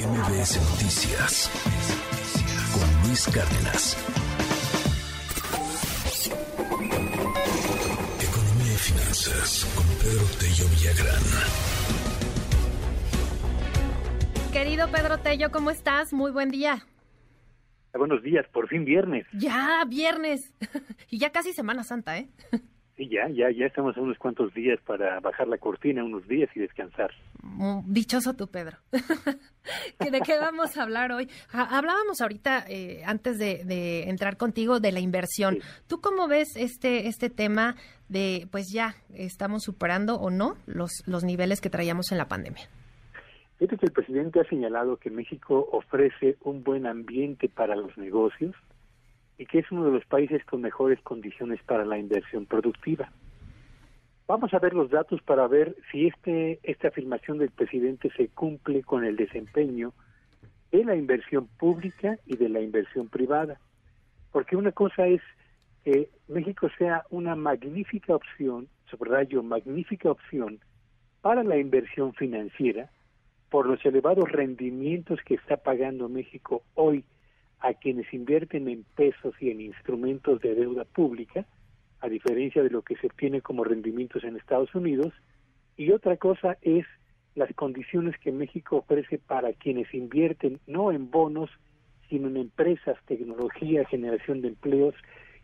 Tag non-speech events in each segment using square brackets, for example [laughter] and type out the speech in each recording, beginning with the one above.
MBS Noticias con Luis Cárdenas. Economía y finanzas con Pedro Tello Villagrán. Querido Pedro Tello, ¿cómo estás? Muy buen día. Buenos días, por fin viernes. Ya, viernes. [laughs] y ya casi Semana Santa, ¿eh? [laughs] Sí, ya, ya, ya estamos a unos cuantos días para bajar la cortina, unos días y descansar. Mm, dichoso tú, Pedro. [laughs] ¿De qué vamos a hablar hoy? Hablábamos ahorita, eh, antes de, entrar contigo, de la inversión. ¿Tú cómo ves este, este tema de, pues ya, estamos superando o no los, los niveles que traíamos en la pandemia? Fíjate que el presidente ha señalado que México ofrece un buen ambiente para los negocios, y que es uno de los países con mejores condiciones para la inversión productiva. Vamos a ver los datos para ver si este, esta afirmación del presidente se cumple con el desempeño de la inversión pública y de la inversión privada. Porque una cosa es que México sea una magnífica opción, subrayo, magnífica opción para la inversión financiera por los elevados rendimientos que está pagando México hoy a quienes invierten en pesos y en instrumentos de deuda pública, a diferencia de lo que se obtiene como rendimientos en Estados Unidos, y otra cosa es las condiciones que México ofrece para quienes invierten no en bonos, sino en empresas, tecnología, generación de empleos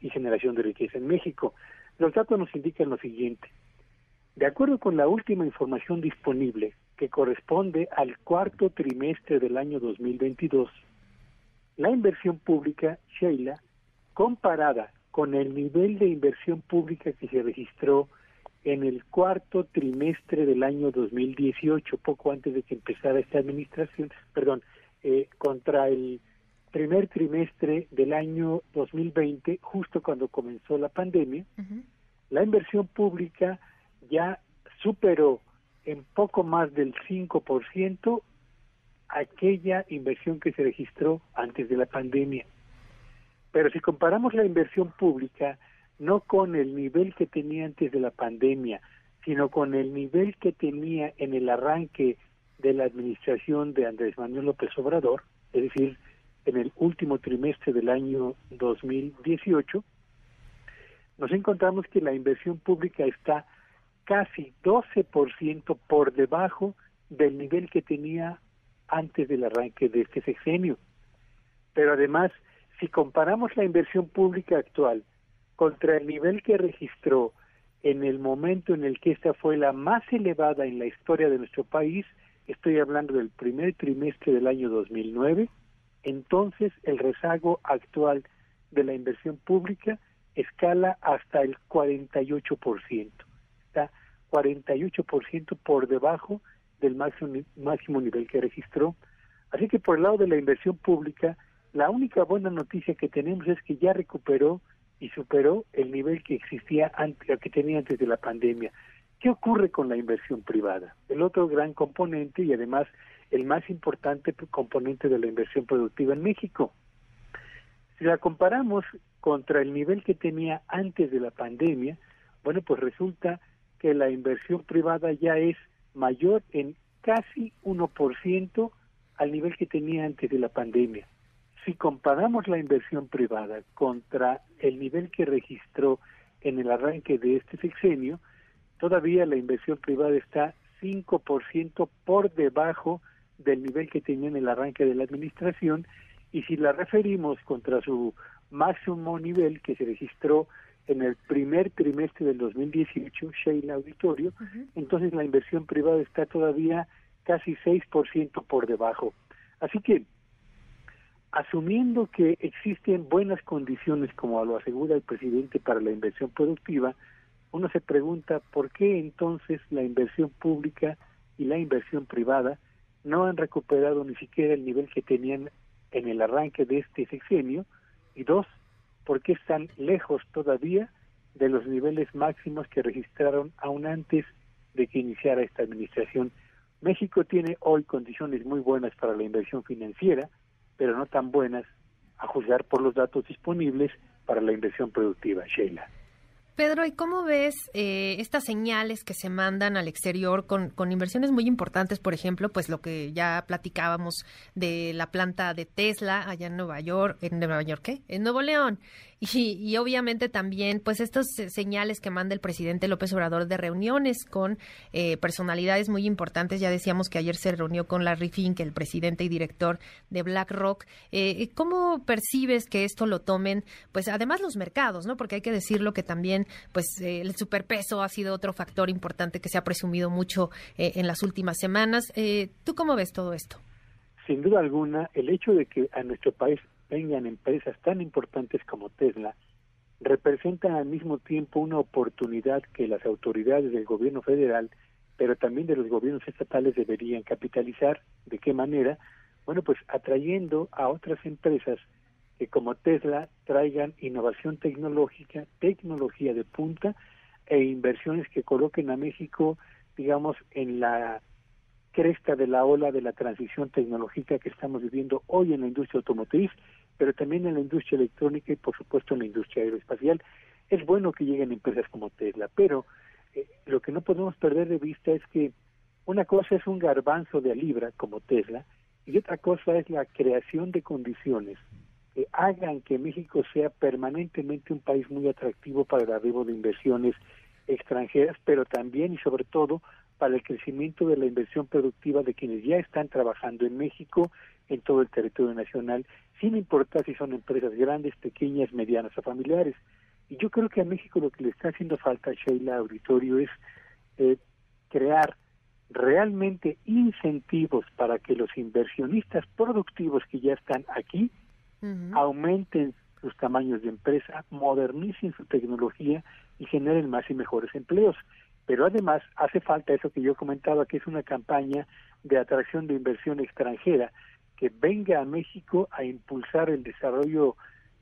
y generación de riqueza en México. Los datos nos indican lo siguiente. De acuerdo con la última información disponible, que corresponde al cuarto trimestre del año 2022, la inversión pública, Sheila, comparada con el nivel de inversión pública que se registró en el cuarto trimestre del año 2018, poco antes de que empezara esta administración, perdón, eh, contra el primer trimestre del año 2020, justo cuando comenzó la pandemia, la inversión pública ya superó en poco más del 5% aquella inversión que se registró antes de la pandemia. Pero si comparamos la inversión pública no con el nivel que tenía antes de la pandemia, sino con el nivel que tenía en el arranque de la administración de Andrés Manuel López Obrador, es decir, en el último trimestre del año 2018, nos encontramos que la inversión pública está casi 12% por debajo del nivel que tenía antes del arranque de este sexenio. Pero además, si comparamos la inversión pública actual contra el nivel que registró en el momento en el que esta fue la más elevada en la historia de nuestro país, estoy hablando del primer trimestre del año 2009, entonces el rezago actual de la inversión pública escala hasta el 48%. Está 48% por debajo del máximo, máximo nivel que registró. Así que por el lado de la inversión pública, la única buena noticia que tenemos es que ya recuperó y superó el nivel que existía antes, que tenía antes de la pandemia. ¿Qué ocurre con la inversión privada? El otro gran componente y además el más importante componente de la inversión productiva en México. Si la comparamos contra el nivel que tenía antes de la pandemia, bueno, pues resulta que la inversión privada ya es mayor en casi 1% al nivel que tenía antes de la pandemia. Si comparamos la inversión privada contra el nivel que registró en el arranque de este sexenio, todavía la inversión privada está 5% por debajo del nivel que tenía en el arranque de la administración y si la referimos contra su máximo nivel que se registró en el primer trimestre del 2018, Sheila Auditorio, entonces la inversión privada está todavía casi 6% por debajo. Así que, asumiendo que existen buenas condiciones, como lo asegura el presidente, para la inversión productiva, uno se pregunta por qué entonces la inversión pública y la inversión privada no han recuperado ni siquiera el nivel que tenían en el arranque de este sexenio, y dos, por qué están lejos todavía de los niveles máximos que registraron aún antes de que iniciara esta administración. México tiene hoy condiciones muy buenas para la inversión financiera, pero no tan buenas, a juzgar por los datos disponibles, para la inversión productiva. Sheila. Pedro, ¿y cómo ves eh, estas señales que se mandan al exterior con, con, inversiones muy importantes? Por ejemplo, pues lo que ya platicábamos de la planta de Tesla allá en Nueva York, en Nueva York, ¿qué? En Nuevo León. Y, obviamente también, pues estas señales que manda el presidente López Obrador de reuniones con eh, personalidades muy importantes. Ya decíamos que ayer se reunió con Larry Fink, el presidente y director de BlackRock. Eh, ¿Cómo percibes que esto lo tomen, pues además los mercados, ¿no? Porque hay que decirlo que también, pues eh, el superpeso ha sido otro factor importante que se ha presumido mucho en las últimas semanas. ¿Tú cómo ves todo esto? Sin duda alguna, el hecho de que a nuestro país vengan empresas tan importantes como Tesla, representan al mismo tiempo una oportunidad que las autoridades del gobierno federal, pero también de los gobiernos estatales deberían capitalizar. ¿De qué manera? Bueno, pues atrayendo a otras empresas que como Tesla traigan innovación tecnológica, tecnología de punta e inversiones que coloquen a México, digamos, en la cresta de la ola de la transición tecnológica que estamos viviendo hoy en la industria automotriz, pero también en la industria electrónica y por supuesto en la industria aeroespacial. Es bueno que lleguen empresas como Tesla, pero eh, lo que no podemos perder de vista es que una cosa es un garbanzo de libra como Tesla y otra cosa es la creación de condiciones que hagan que México sea permanentemente un país muy atractivo para el arribo de inversiones extranjeras, pero también y sobre todo para el crecimiento de la inversión productiva de quienes ya están trabajando en México, en todo el territorio nacional, sin importar si son empresas grandes, pequeñas, medianas o familiares. Y yo creo que a México lo que le está haciendo falta, Sheila Auditorio, es eh, crear realmente incentivos para que los inversionistas productivos que ya están aquí aumenten sus tamaños de empresa, modernicen su tecnología y generen más y mejores empleos. Pero además hace falta eso que yo comentaba, que es una campaña de atracción de inversión extranjera que venga a México a impulsar el desarrollo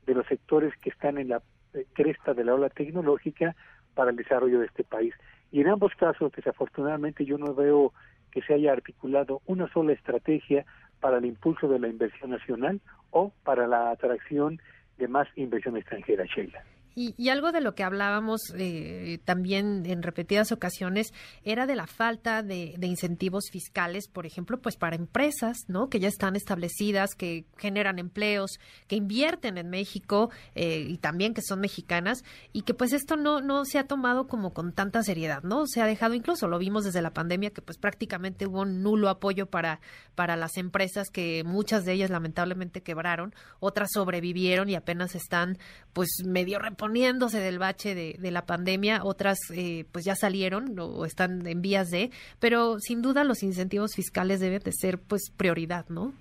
de los sectores que están en la eh, cresta de la ola tecnológica para el desarrollo de este país. Y en ambos casos, desafortunadamente, yo no veo que se haya articulado una sola estrategia para el impulso de la inversión nacional o para la atracción de más inversión extranjera, Sheila. Y, algo de lo que hablábamos eh, también en repetidas ocasiones era de la falta de, incentivos fiscales, por ejemplo, pues para empresas, ¿no? Que ya están establecidas, que generan empleos, que invierten en México eh, y también que son mexicanas y que pues esto no no se ha tomado como con tanta seriedad, ¿no? Se ha dejado incluso lo vimos desde la pandemia que pues prácticamente hubo un nulo apoyo para para las empresas que muchas de ellas lamentablemente quebraron, otras sobrevivieron y apenas están pues medio poniéndose del bache de, la pandemia, otras eh, pues ya salieron o están en vías de, pero sin duda los incentivos fiscales deben de ser pues prioridad, ¿no?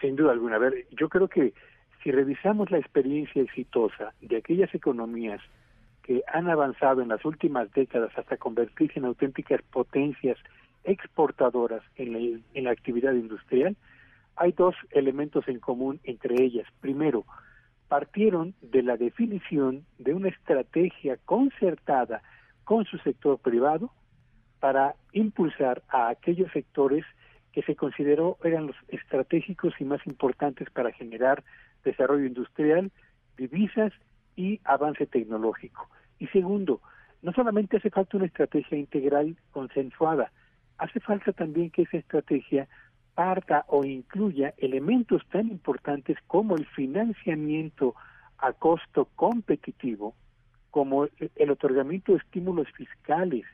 Sin duda alguna. A ver, yo creo que si revisamos la experiencia exitosa de aquellas economías que han avanzado en las últimas décadas hasta convertirse en auténticas potencias exportadoras en la, en la actividad industrial, hay dos elementos en común entre ellas. Primero, partieron de la definición de una estrategia concertada con su sector privado para impulsar a aquellos sectores que se consideró eran los estratégicos y más importantes para generar desarrollo industrial, divisas y avance tecnológico. Y segundo, no solamente hace falta una estrategia integral consensuada, hace falta también que esa estrategia parta o incluya elementos tan importantes como el financiamiento a costo competitivo, como el otorgamiento de estímulos fiscales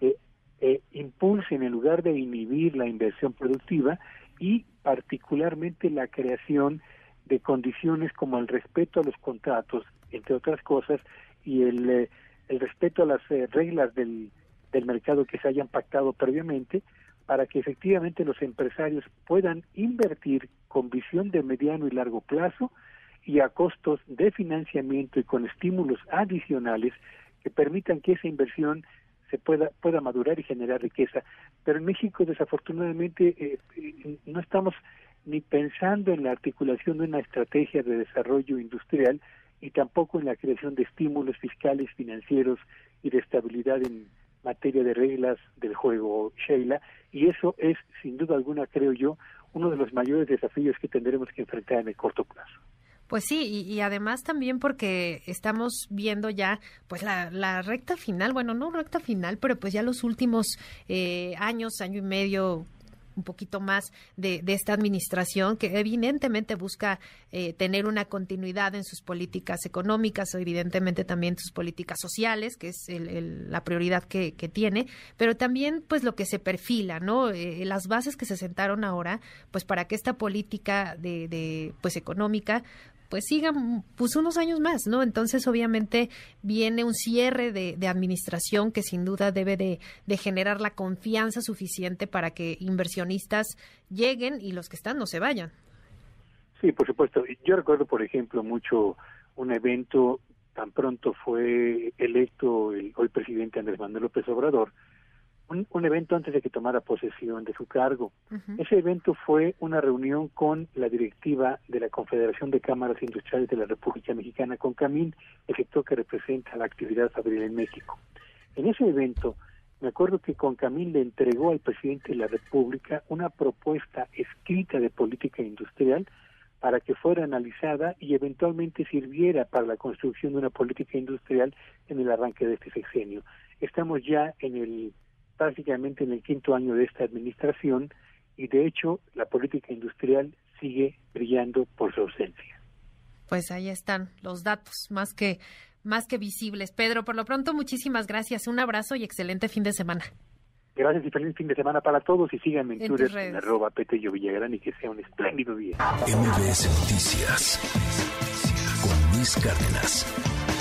que eh, impulsen en lugar de inhibir la inversión productiva y particularmente la creación de condiciones como el respeto a los contratos, entre otras cosas, y el, eh, respeto a las eh, reglas del mercado que se hayan pactado previamente, para que efectivamente los empresarios puedan invertir con visión de mediano y largo plazo y a costos de financiamiento y con estímulos adicionales que permitan que esa inversión se pueda pueda madurar y generar riqueza. Pero en México desafortunadamente eh, eh, no estamos ni pensando en la articulación de una estrategia de desarrollo industrial y tampoco en la creación de estímulos fiscales, financieros y de estabilidad en materia de reglas del juego, Sheila, y eso es, sin duda alguna, creo yo, uno de los mayores desafíos que tendremos que enfrentar en el corto plazo. Pues sí, y, además también porque estamos viendo ya pues la, recta final, bueno, no recta final, pero pues ya los últimos eh, años, año y medio, un poquito más de, esta administración que evidentemente busca eh, tener una continuidad en sus políticas económicas evidentemente también sus políticas sociales, que es la prioridad que, tiene, pero también pues lo que se perfila, ¿no? Eh, las bases que se sentaron ahora, pues para que esta política de pues económica pues sigan pues unos años más, ¿no? Entonces obviamente viene un cierre de, administración que sin duda debe de, generar la confianza suficiente para que inversionistas lleguen y los que están no se vayan. Sí, por supuesto. Yo recuerdo, por ejemplo, mucho un evento tan pronto fue electo el hoy presidente Andrés Manuel López Obrador, un, evento antes de que tomara posesión de su cargo. Ese evento fue una reunión con la directiva de la Confederación de Cámaras Industriales de la República Mexicana, con Camín, el sector que representa la actividad fabril en México. En ese evento, me acuerdo que con Camín le entregó al presidente de la República una propuesta escrita de política industrial para que fuera analizada y eventualmente sirviera para la construcción de una política industrial en el arranque de este sexenio. Estamos ya en el prácticamente en el quinto año de esta administración y de hecho la política industrial sigue brillando por su ausencia. Pues ahí están los datos más que más que visibles. Pedro, por lo pronto muchísimas gracias, un abrazo y excelente fin de semana. Gracias y feliz fin de semana para todos y síganme en, Twitter en arroba Petello Villagrán y que sea un espléndido día. MBS Noticias con Luis Cárdenas.